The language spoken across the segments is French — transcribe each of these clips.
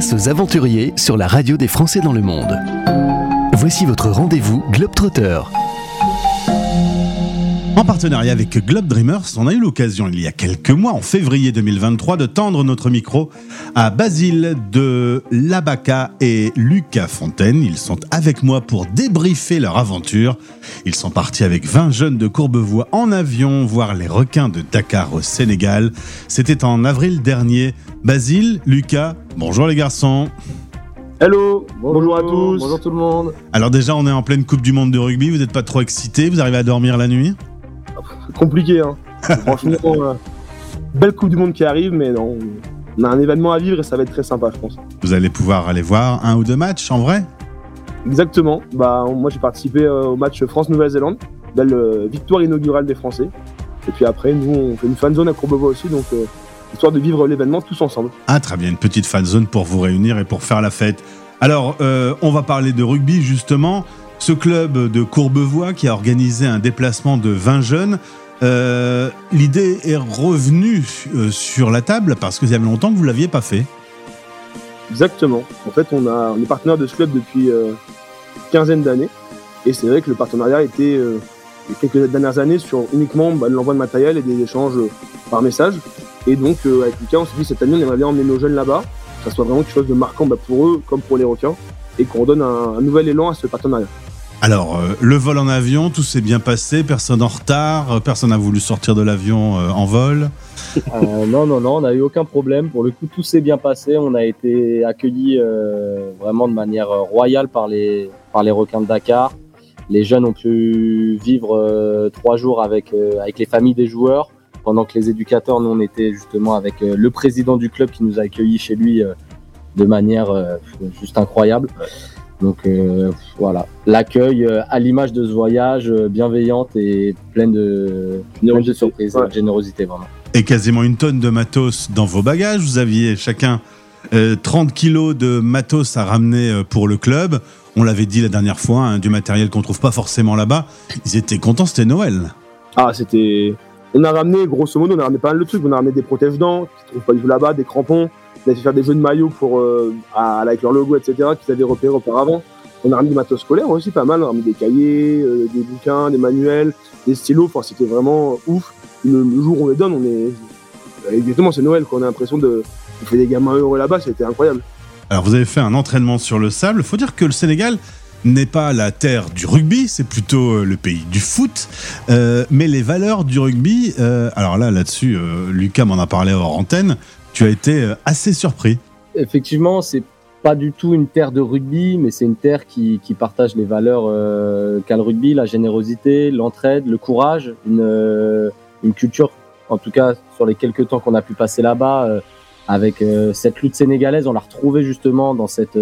Aux aventuriers sur la radio des Français dans le monde. Voici votre rendez-vous Globetrotter. En partenariat avec Globe Dreamers, on a eu l'occasion il y a quelques mois, en février 2023, de tendre notre micro à Basile de Labaca et Lucas Fontaine. Ils sont avec moi pour débriefer leur aventure. Ils sont partis avec 20 jeunes de Courbevoie en avion voir les requins de Dakar au Sénégal. C'était en avril dernier. Basile, Lucas, bonjour les garçons. Hello, bonjour, à tous. Bonjour tout le monde. Alors déjà, on est en pleine Coupe du Monde de rugby. Vous n'êtes pas trop excités Vous arrivez à dormir la nuit? Compliqué, hein. Franchement, euh, belle Coupe du Monde qui arrive, mais non, on a un événement à vivre et ça va être très sympa, je pense. Vous allez pouvoir aller voir un ou deux matchs en vrai? Exactement. Bah, moi, j'ai participé euh, au match France-Nouvelle-Zélande, belle euh, victoire inaugurale des Français. Et puis après, nous, on fait une fan zone à Courbevoie aussi, donc euh, histoire de vivre l'événement tous ensemble. Ah très bien, une petite fan zone pour vous réunir et pour faire la fête. Alors, euh, on va parler de rugby justement. Ce club de Courbevoie qui a organisé un déplacement de 20 jeunes, euh, l'idée est revenue euh, sur la table parce que ça avait longtemps que vous l'aviez pas fait. Exactement. En fait, on, a, on est partenaire de ce club depuis euh, une quinzaine d'années. Et c'est vrai que le partenariat était, les quelques dernières années, sur uniquement bah, l'envoi de matériel et des échanges par message. Et donc, avec Lucas, on s'est dit cette année, on aimerait bien emmener nos jeunes là-bas, que ça soit vraiment quelque chose de marquant bah, pour eux comme pour les requins, et qu'on donne un nouvel élan à ce partenariat. Alors, euh, le vol en avion, tout s'est bien passé, personne en retard, euh, personne n'a voulu sortir de l'avion euh, en vol. Euh, non, non, non, on n'a eu aucun problème. Pour le coup, tout s'est bien passé. On a été accueillis vraiment de manière royale par les, par les requins de Dakar. Les jeunes ont pu vivre trois jours avec, avec les familles des joueurs, pendant que les éducateurs, nous, on était justement avec le président du club qui nous a accueillis chez lui de manière juste incroyable. Donc euh, voilà, l'accueil euh, à l'image de ce voyage, euh, bienveillante et pleine de, pleine de Générosité. surprises, Ouais. de générosité vraiment. Et quasiment une tonne de matos dans vos bagages. Vous aviez chacun euh, 30 kilos de matos à ramener euh, pour le club. On l'avait dit la dernière fois, hein, du matériel qu'on trouve pas forcément là-bas. Ils étaient contents, c'était Noël. Ah, c'était. On a ramené, grosso modo, on a ramené pas mal de trucs. On a ramené des protège-dents, qui ne trouvent pas du tout là-bas, des crampons. On a fait faire des jeux de maillots pour, euh, à- avec leur logo, etc., qu'ils avaient repéré auparavant. On a ramené des matos scolaires aussi, pas mal. On a ramené des cahiers, euh, des bouquins, des manuels, des stylos. Enfin, c'était vraiment ouf. Le, jour où on les donne, on est. Exactement, c'est Noël, quoi. On a l'impression de. On fait des gamins heureux là-bas, c'était incroyable. Alors vous avez fait un entraînement sur le sable. Faut dire que le Sénégal n'est pas la terre du rugby, c'est plutôt euh, le pays du foot. Euh, mais les valeurs du rugby, euh, alors là, là-dessus, euh, Lucas m'en a parlé hors antenne. Tu as été euh, assez surpris. Effectivement, c'est pas du tout une terre de rugby, mais c'est une terre qui, partage les valeurs euh, qu'a le rugby, la générosité, l'entraide, le courage, une, euh, une culture, en tout cas sur les quelques temps qu'on a pu passer là-bas, avec cette lutte sénégalaise, on l'a retrouvée justement dans cette,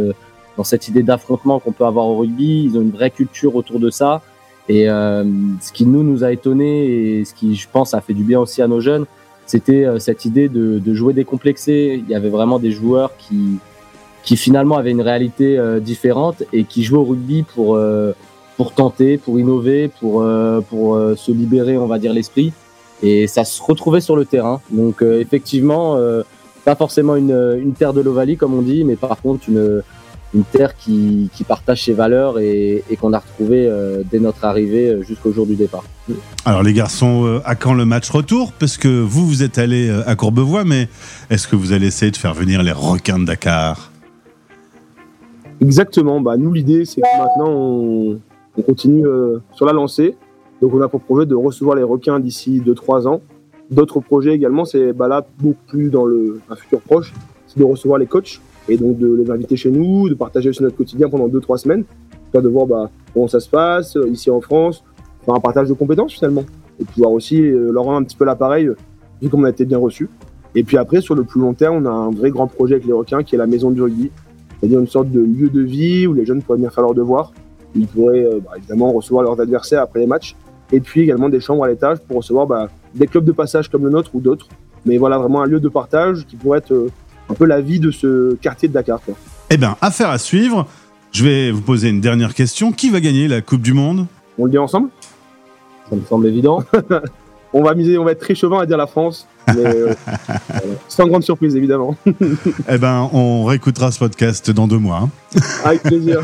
dans cette idée d'affrontement qu'on peut avoir au rugby. Ils ont une vraie culture autour de ça. Et ce qui nous nous a étonné et ce qui, je pense, a fait du bien aussi à nos jeunes, c'était euh, cette idée de, de jouer décomplexé. Il y avait vraiment des joueurs qui, qui finalement avaient une réalité euh, différente et qui jouaient au rugby pour, euh, pour tenter, pour innover, pour, pour se libérer, on va dire, l'esprit. Et ça se retrouvait sur le terrain. Donc effectivement, pas forcément une, une terre de l'Ovalie, comme on dit, mais par contre une, une terre qui, qui partage ses valeurs et, et qu'on a retrouvé euh, dès notre arrivée euh, jusqu'au jour du départ. Alors les garçons, euh, à quand le match retour? Parce que vous, vous êtes allés à Courbevoie, mais est-ce que vous allez essayer de faire venir les requins de Dakar? Exactement. Bah, nous, l'idée, c'est que maintenant, on, on continue euh, sur la lancée. Donc, on a pour projet de recevoir les requins d'ici 2-3 ans. D'autres projets également, c'est bah, là, beaucoup plus dans le, un futur proche, c'est de recevoir les coachs et donc de les inviter chez nous, de partager aussi notre quotidien pendant 2-3 semaines, de voir bah, comment ça se passe euh, ici en France, faire un partage de compétences finalement, et pouvoir aussi euh, leur rendre un petit peu l'appareil, euh, vu qu'on a été bien reçus. Et puis après, sur le plus long terme, on a un vrai grand projet avec les requins qui est la maison du rugby, c'est-à-dire une sorte de lieu de vie où les jeunes pourraient venir faire leurs devoirs. Ils pourraient bah, évidemment recevoir leurs adversaires après les matchs. Et puis également des chambres à l'étage pour recevoir bah, des clubs de passage comme le nôtre ou d'autres. Mais voilà, vraiment un lieu de partage qui pourrait être un peu la vie de ce quartier de Dakar. Quoi. Eh bien, affaire à suivre. Je vais vous poser une dernière question. Qui va gagner la Coupe du Monde? On le dit ensemble? Ça me semble évident. on va miser, on va être très chauvin à dire la France, mais euh, sans grande surprise évidemment. Eh ben, on réécoutera ce podcast dans deux mois. hein. Avec plaisir.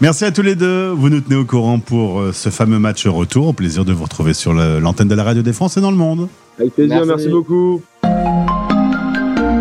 Merci à tous les deux. Vous nous tenez au courant pour euh, ce fameux match retour. Au plaisir de vous retrouver sur l'antenne de la radio des Français dans le monde. Avec plaisir, Merci. merci beaucoup.